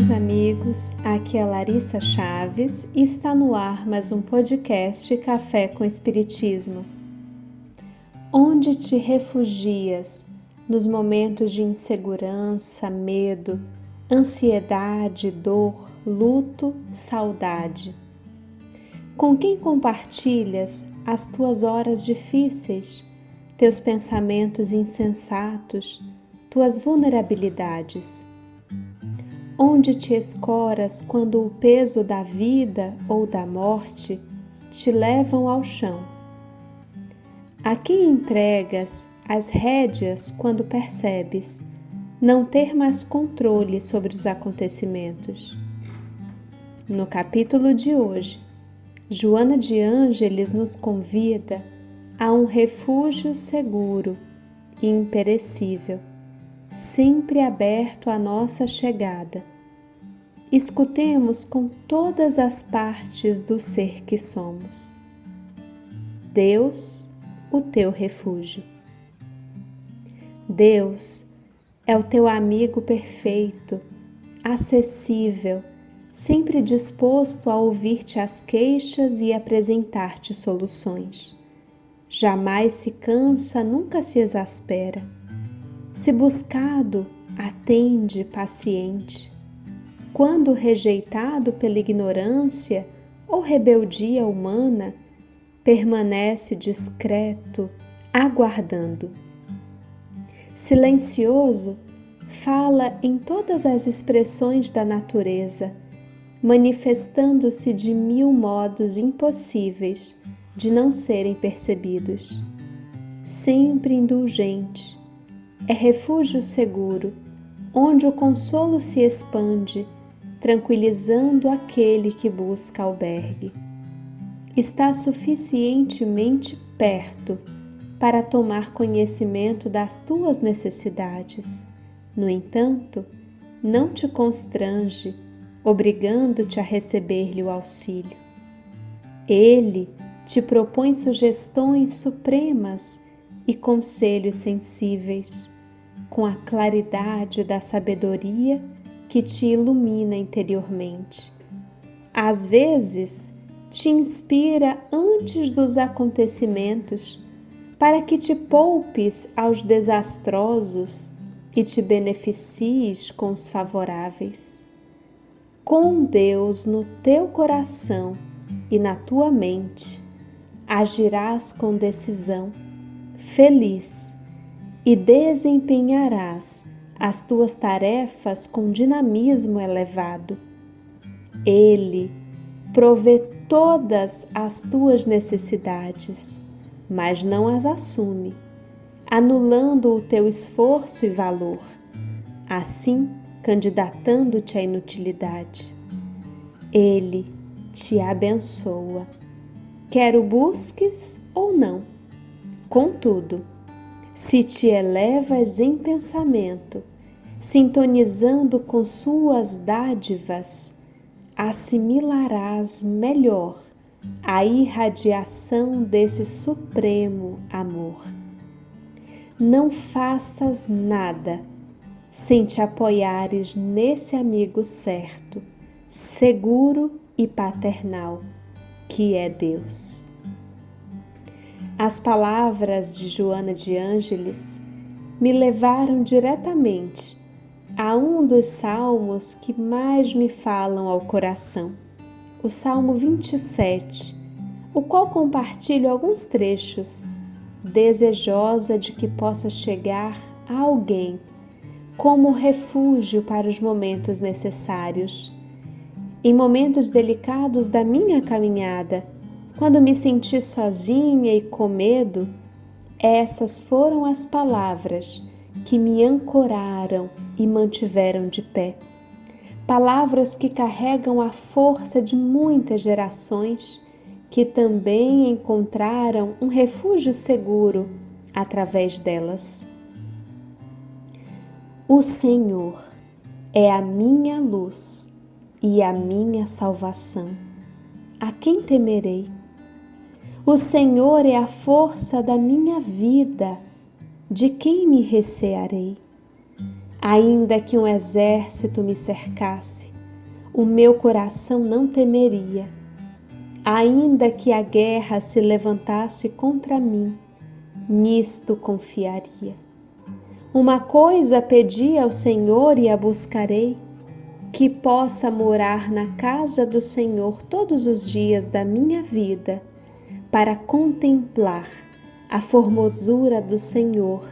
meus amigos. Aqui é Larissa Chaves e está no ar mais um podcast Café com Espiritismo. Onde te refugias nos momentos de insegurança, medo, ansiedade, dor, luto, saudade? Com quem compartilhas as tuas horas difíceis, teus pensamentos insensatos, tuas vulnerabilidades? Onde te escoras quando o peso da vida ou da morte te levam ao chão. A quem entregas as rédeas quando percebes não ter mais controle sobre os acontecimentos. No capítulo de hoje, Joana de Ângeles nos convida a um refúgio seguro e imperecível sempre aberto à nossa chegada. Escutemos com todas as partes do ser que somos. Deus, o teu refúgio. Deus é o teu amigo perfeito, acessível, sempre disposto a ouvir-te as queixas e apresentar-te soluções. Jamais se cansa, nunca se exaspera se buscado, atende paciente. Quando rejeitado pela ignorância ou rebeldia humana, permanece discreto, aguardando. Silencioso, fala em todas as expressões da natureza, manifestando-se de mil modos impossíveis de não serem percebidos. Sempre indulgente, é refúgio seguro, onde o consolo se expande, tranquilizando aquele que busca albergue. Está suficientemente perto para tomar conhecimento das tuas necessidades. No entanto, não te constrange, obrigando-te a receber-lhe o auxílio. Ele te propõe sugestões supremas e conselhos sensíveis com a claridade da sabedoria que te ilumina interiormente. Às vezes, te inspira antes dos acontecimentos para que te poupes aos desastrosos e te beneficies com os favoráveis. Com Deus no teu coração e na tua mente, agirás com decisão, feliz e desempenharás as tuas tarefas com dinamismo elevado. Ele provê todas as tuas necessidades, mas não as assume, anulando o teu esforço e valor, assim candidatando-te à inutilidade. Ele te abençoa, quer o busques ou não. Contudo, se te elevas em pensamento, sintonizando com suas dádivas, assimilarás melhor a irradiação desse supremo amor. Não faças nada sem te apoiares nesse amigo certo, seguro e paternal, que é Deus. As palavras de Joana de Ângeles me levaram diretamente a um dos salmos que mais me falam ao coração, o Salmo 27, o qual compartilho alguns trechos, desejosa de que possa chegar a alguém como refúgio para os momentos necessários. Em momentos delicados da minha caminhada, quando me senti sozinha e com medo, essas foram as palavras que me ancoraram e mantiveram de pé. Palavras que carregam a força de muitas gerações que também encontraram um refúgio seguro através delas. O Senhor é a minha luz e a minha salvação. A quem temerei? O Senhor é a força da minha vida, de quem me recearei? Ainda que um exército me cercasse o meu coração não temeria, ainda que a guerra se levantasse contra mim, nisto confiaria. Uma coisa pedi ao Senhor e a buscarei, que possa morar na casa do Senhor todos os dias da minha vida, para contemplar a formosura do Senhor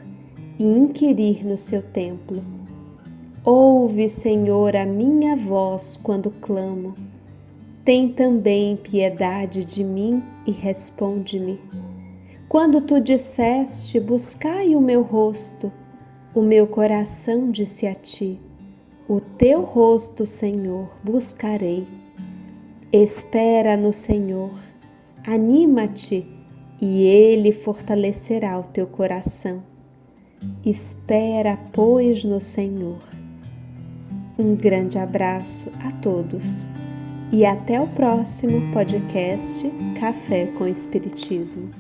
e inquirir no seu templo. Ouve, Senhor, a minha voz quando clamo. Tem também piedade de mim e responde-me. Quando tu disseste: Buscai o meu rosto, o meu coração disse a ti: O teu rosto, Senhor, buscarei. Espera no Senhor, anima-te, e ele fortalecerá o teu coração. Espera, pois, no Senhor. Um grande abraço a todos e até o próximo podcast Café com Espiritismo.